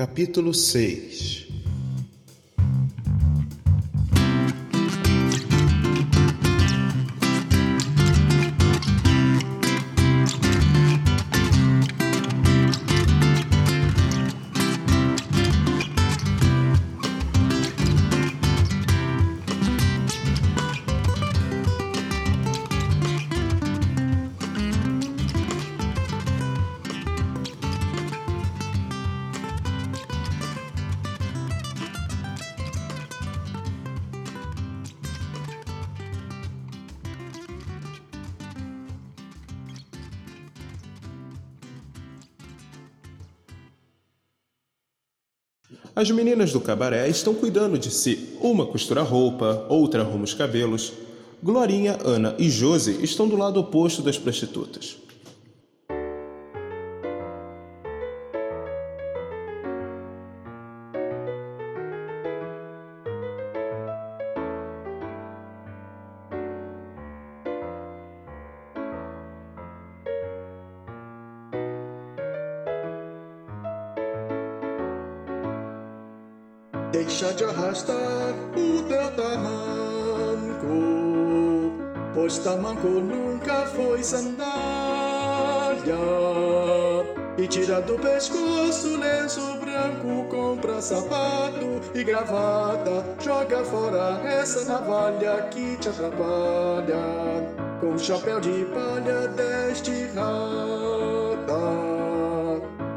Capítulo 6 As meninas do cabaré estão cuidando de si. Uma costura roupa, outra arruma os cabelos. Glorinha, Ana e Josi estão do lado oposto das prostitutas. Arrastar o teu tamanco, pois tamanco nunca foi sandália. E tira do pescoço lenço branco, compra sapato e gravata. Joga fora essa navalha que te atrapalha. Com chapéu de palha deste rata.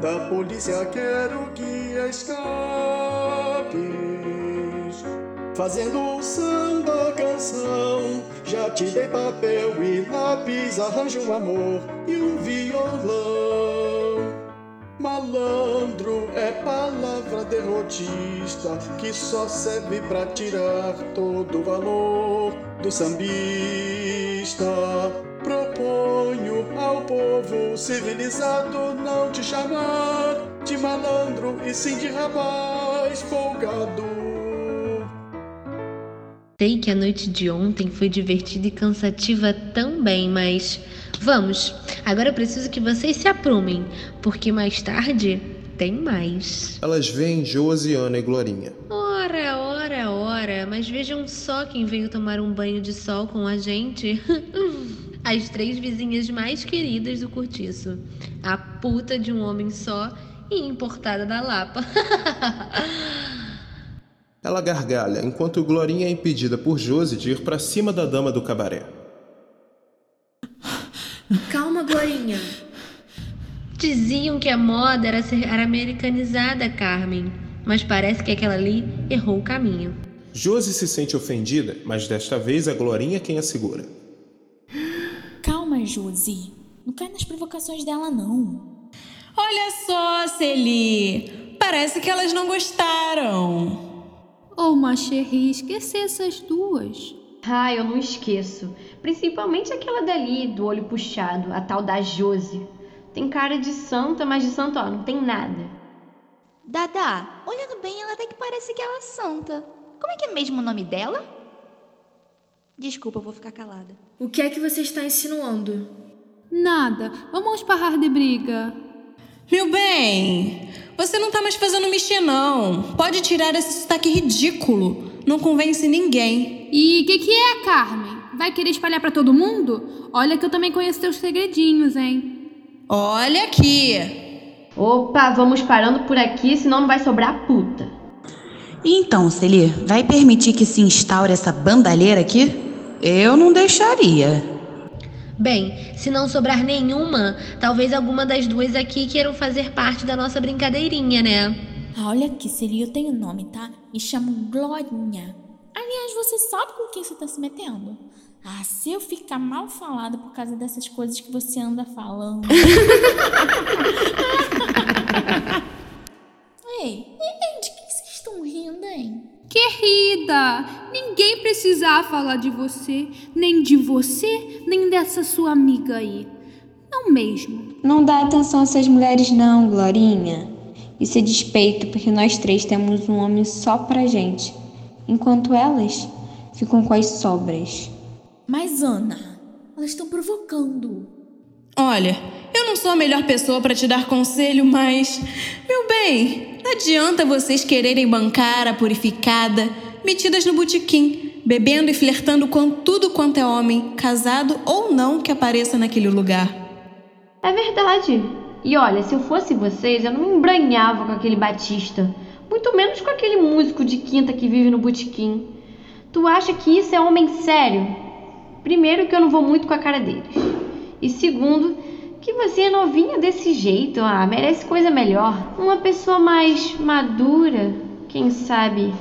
Da polícia quero que escapes. Fazendo samba canção. Já te dei papel e lápis, arranjo um amor e um violão. Malandro é palavra derrotista que só serve pra tirar todo o valor do sambista. Proponho ao povo civilizado não te chamar de malandro e sim de rapaz folgado. Sei que a noite de ontem foi divertida e cansativa também, mas vamos. Agora eu preciso que vocês se aprumem, porque mais tarde tem mais. Elas veem Josi, Ana e Glorinha. Ora, ora, ora, mas vejam só quem veio tomar um banho de sol com a gente. As três vizinhas mais queridas do cortiço. A puta de um homem só e importada da Lapa. Ela gargalha enquanto Glorinha é impedida por Josi de ir para cima da dama do cabaré. Calma, Glorinha. Diziam que a moda era ser americanizada, Carmen, mas parece que aquela ali errou o caminho. Josi se sente ofendida, mas desta vez é Glorinha quem a segura. Calma, Josi. Não cai nas provocações dela, não. Olha só, Celi. Parece que elas não gostaram. Oh, Macherry, esqueci essas duas. Ah, eu não esqueço. Principalmente aquela dali, do olho puxado, a tal da Josi. Tem cara de santa, mas de santo, ó, não tem nada. Dada, olhando bem, ela até que parece que ela é santa. Como é que é mesmo o nome dela? Desculpa, eu vou ficar calada. O que é que você está insinuando? Nada. Vamos parar de briga. Meu bem, você não tá mais fazendo mexer, não. Pode tirar esse sotaque ridículo. Não convence ninguém. E o que, que é, Carmen? Vai querer espalhar para todo mundo? Olha que eu também conheço teus segredinhos, hein? Olha aqui. Opa, vamos parando por aqui, senão não vai sobrar puta. Então, Celi, vai permitir que se instaure essa bandalheira aqui? Eu não deixaria. Bem, se não sobrar nenhuma, talvez alguma das duas aqui queiram fazer parte da nossa brincadeirinha, né? Olha aqui, Celi, eu tenho nome, tá? Me chamo Glorinha. Aliás, você sabe com quem você tá se metendo? Ah, se eu ficar mal falada por causa dessas coisas que você anda falando. Ei, de que vocês estão rindo, hein? Querida, ninguém precisava falar de você, nem de você, nem dessa sua amiga aí. Não mesmo. Não dá atenção a essas mulheres não, Glorinha. Isso é despeito porque nós três temos um homem só pra gente, enquanto elas ficam com as sobras. Mas Ana, elas estão provocando. Olha, eu não sou a melhor pessoa para te dar conselho, mas meu bem, Não adianta vocês quererem bancar a purificada, metidas no botequim, bebendo e flertando com tudo quanto é homem, casado ou não, que apareça naquele lugar. É verdade. E olha, se eu fosse vocês, eu não me embranhava com aquele Batista. Muito menos com aquele músico de quinta que vive no botequim. Tu acha que isso é homem sério? Primeiro, que eu não vou muito com a cara deles. E segundo, que você é novinha desse jeito. Ah, merece coisa melhor. Uma pessoa mais madura. Quem sabe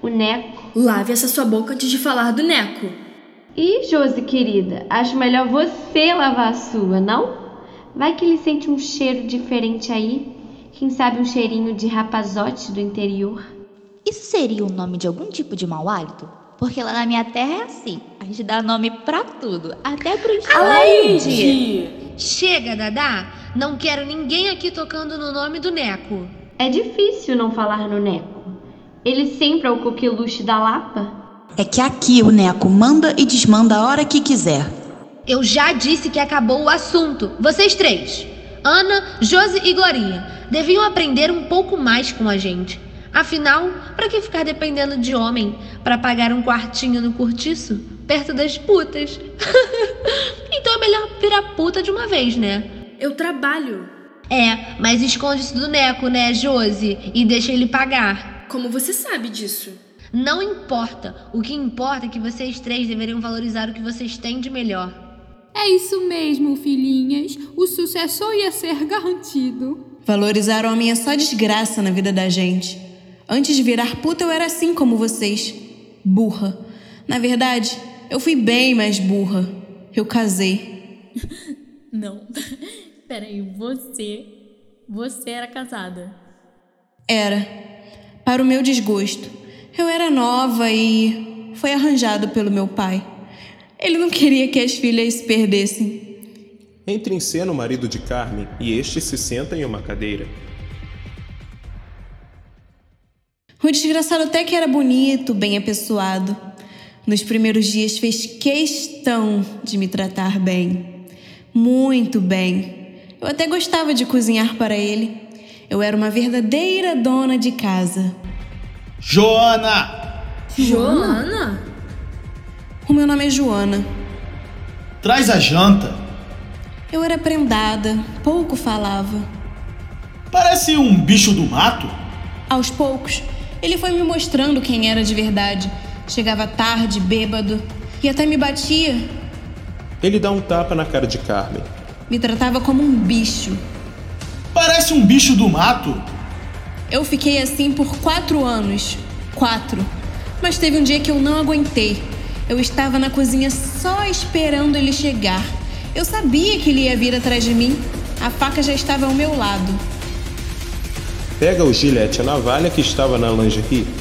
o Neco. Lave essa sua boca antes de falar do Neco. E, Josi querida, acho melhor você lavar a sua, não? Vai que ele sente um cheiro diferente aí. Quem sabe um cheirinho de rapazote do interior. Isso seria o nome de algum tipo de mau hálito? Porque lá na minha terra é assim. A gente dá nome pra tudo. Até pro Alaide! Chega, Dadá! Não quero ninguém aqui tocando no nome do Neco. É difícil não falar no Neco. Ele sempre é o coqueluche da Lapa. É que aqui o Neco manda e desmanda a hora que quiser. Eu já disse que acabou o assunto. Vocês três, Ana, Josi e Glorinha, deviam aprender um pouco mais com a gente. Afinal, para que ficar dependendo de homem para pagar um quartinho no cortiço, perto das putas? então é melhor virar puta de uma vez, né? Eu trabalho. É, mas esconde isso do Neco, né, Josi? E deixa ele pagar. Como você sabe disso? Não importa. O que importa é que vocês três deveriam valorizar o que vocês têm de melhor. É isso mesmo, filhinhas. O sucessor ia ser garantido. Valorizar homem é só desgraça na vida da gente. Antes de virar puta, eu era assim como vocês. Burra. Na verdade, eu fui bem mais burra. Eu casei. Não. Peraí, você. Você era casada. Era. Para o meu desgosto. Eu era nova e foi arranjado pelo meu pai. Ele não queria que as filhas se perdessem. Entra em cena o marido de Carmen e este se senta em uma cadeira. O desgraçado até que era bonito, bem apessoado. Nos primeiros dias fez questão de me tratar bem. Muito bem. Eu até gostava de cozinhar para ele. Eu era uma verdadeira dona de casa. Joana! Joana? O meu nome é Joana. Traz a janta. Eu era prendada, pouco falava. Parece um bicho do mato. Aos poucos, ele foi me mostrando quem era de verdade. Chegava tarde, bêbado, e até me batia. Ele dá um tapa na cara de Carmen. Me tratava como um bicho. Parece um bicho do mato. Eu fiquei assim por quatro anos. Quatro. Mas teve um dia que eu não aguentei. Eu estava na cozinha só esperando ele chegar. Eu sabia que ele ia vir atrás de mim. A faca já estava ao meu lado. Pega o gilete e a navalha que estava na lingerie.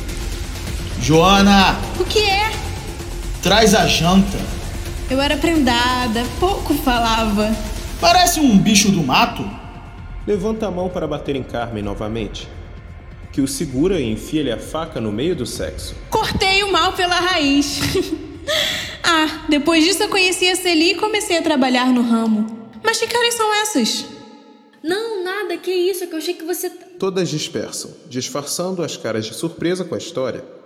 Joana! O que é? Traz a janta. Eu era prendada, pouco falava. Parece um bicho do mato. Levanta a mão para bater em Carmen novamente. Que o segura e enfia-lhe a faca no meio do sexo. Cortei o mal pela raiz. ah, depois disso eu conheci a Celi e comecei a trabalhar no ramo. Mas que caras são essas? Não, nada, que isso, é que eu achei que você. Todas dispersam, disfarçando as caras de surpresa com a história.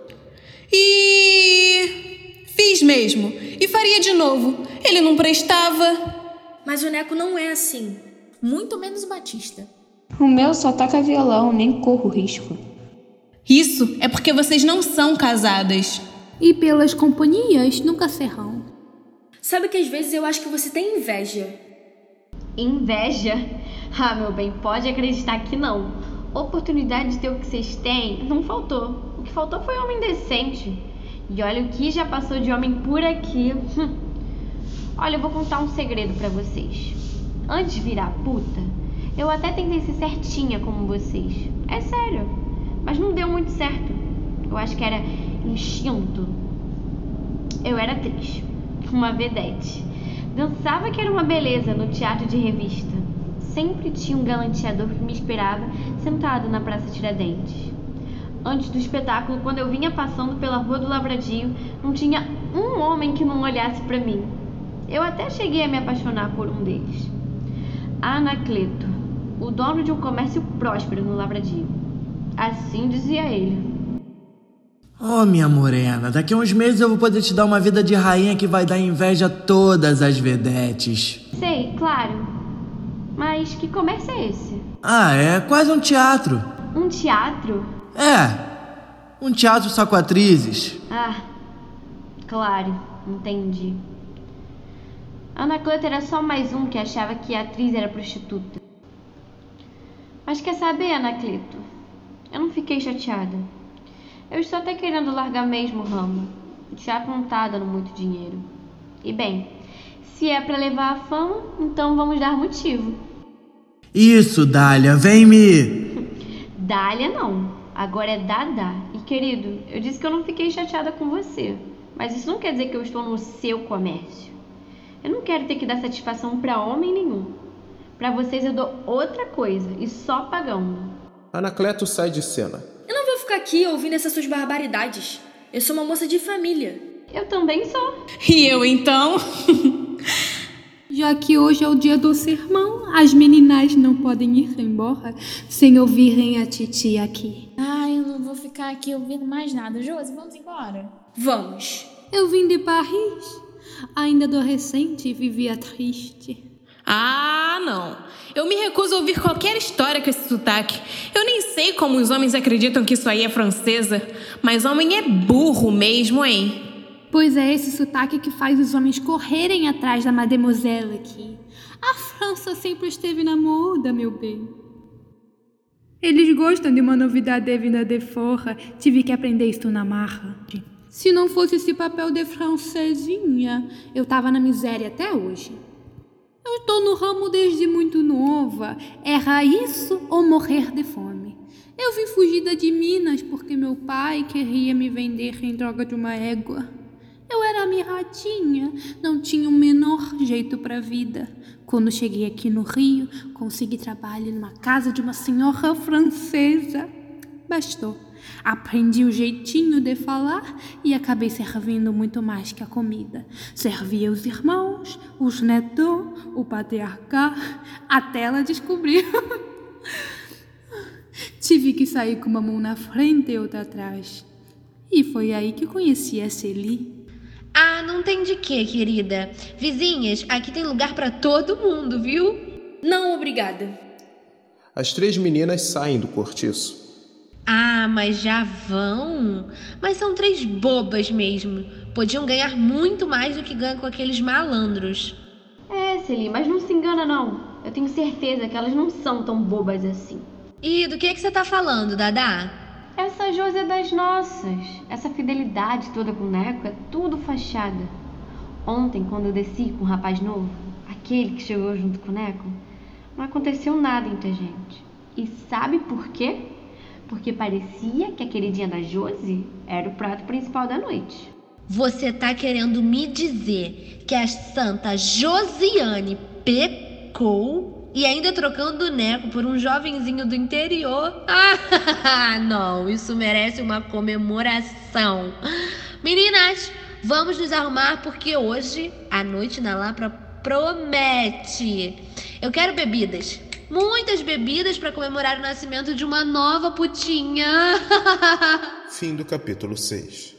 E. Fiz mesmo. E faria de novo. Ele não prestava. Mas o Neco não é assim. Muito menos o Batista. O meu só toca violão, nem corro risco. Isso é porque vocês não são casadas. E pelas companhias nunca serão. Sabe que às vezes eu acho que você tem inveja. Inveja? Ah, meu bem, pode acreditar que não. Oportunidade de ter o que vocês têm não faltou. Faltou foi homem decente. E olha o que já passou de homem por aqui. Olha, eu vou contar um segredo para vocês. Antes de virar puta, eu até tentei ser certinha como vocês. É sério. Mas não deu muito certo. Eu acho que era instinto. Eu era atriz. Uma vedete. Dançava que era uma beleza no teatro de revista. Sempre tinha um galanteador que me esperava sentado na Praça Tiradentes. Antes do espetáculo, quando eu vinha passando pela Rua do Lavradio, não tinha um homem que não olhasse para mim. Eu até cheguei a me apaixonar por um deles. Anacleto, o dono de um comércio próspero no Lavradio. Assim dizia ele. Oh, minha morena, daqui a uns meses eu vou poder te dar uma vida de rainha que vai dar inveja a todas as vedetes. Sei, claro. Mas que comércio é esse? Ah, é quase um teatro. Um teatro? É, um teatro só com atrizes. Ah, claro, entendi. Anacleto era só mais um que achava que a atriz era prostituta. Mas quer saber, Anacleto? Eu não fiquei chateada. Eu estou até querendo largar mesmo o ramo. O teatro não tá dando muito dinheiro. E bem, se é para levar a fama, então vamos dar motivo. Isso, Dália, vem me. Dália não. Agora é Dada. E querido, eu disse que eu não fiquei chateada com você. Mas isso não quer dizer que eu estou no seu comércio. Eu não quero ter que dar satisfação para homem nenhum. Para vocês eu dou outra coisa e só pagando. Anacleto sai de cena. Eu não vou ficar aqui ouvindo essas suas barbaridades. Eu sou uma moça de família. Eu também sou. E eu então? Já que hoje é o dia do sermão, as meninas não podem ir embora sem ouvirem a titia aqui. Ai, eu não vou ficar aqui ouvindo mais nada. Josi, vamos embora. Vamos. Eu vim de Paris. Ainda adolescente vivia triste. Ah, não. Eu me recuso a ouvir qualquer história com esse sotaque. Eu nem sei como os homens acreditam que isso aí é francesa. Mas homem é burro mesmo, hein? Pois é esse sotaque que faz os homens correrem atrás da mademoiselle aqui. A França sempre esteve na moda, meu bem. Eles gostam de uma novidade vinda de fora. Tive que aprender isso na marra. Se não fosse esse papel de francesinha, eu tava na miséria até hoje. Eu estou no ramo desde muito nova. Era isso ou morrer de fome. Eu vim fugida de Minas porque meu pai queria me vender em droga de uma égua. Eu era mirradinha, não tinha o menor jeito para a vida. Quando cheguei aqui no Rio, consegui trabalho numa casa de uma senhora francesa. Bastou. Aprendi o jeitinho de falar e acabei servindo muito mais que a comida. Servia os irmãos, os netos, o patriarca, até ela descobrir. Tive que sair com uma mão na frente e outra atrás. E foi aí que conheci a Celie. Ah, não tem de quê, querida. Vizinhas, aqui tem lugar para todo mundo, viu? Não, obrigada. As três meninas saem do cortiço. Ah, mas já vão? Mas são três bobas mesmo. Podiam ganhar muito mais do que ganham com aqueles malandros. É, Celie, mas não se engana não. Eu tenho certeza que elas não são tão bobas assim. E do que, é que você tá falando, Dadá? Essa Josi é das nossas. Essa fidelidade toda com o Neco é tudo fachada. Ontem, quando eu desci com o rapaz novo, aquele que chegou junto com o Neco, não aconteceu nada entre a gente. E sabe por quê? Porque parecia que a queridinha da Josi era o prato principal da noite. Você tá querendo me dizer que a santa Josiane pecou e ainda trocando o Neco por um jovenzinho do interior? Ah, não, isso merece uma comemoração. Meninas, vamos nos arrumar porque hoje a noite na Lapra promete. Eu quero bebidas. Muitas bebidas para comemorar o nascimento de uma nova putinha. Fim do capítulo 6.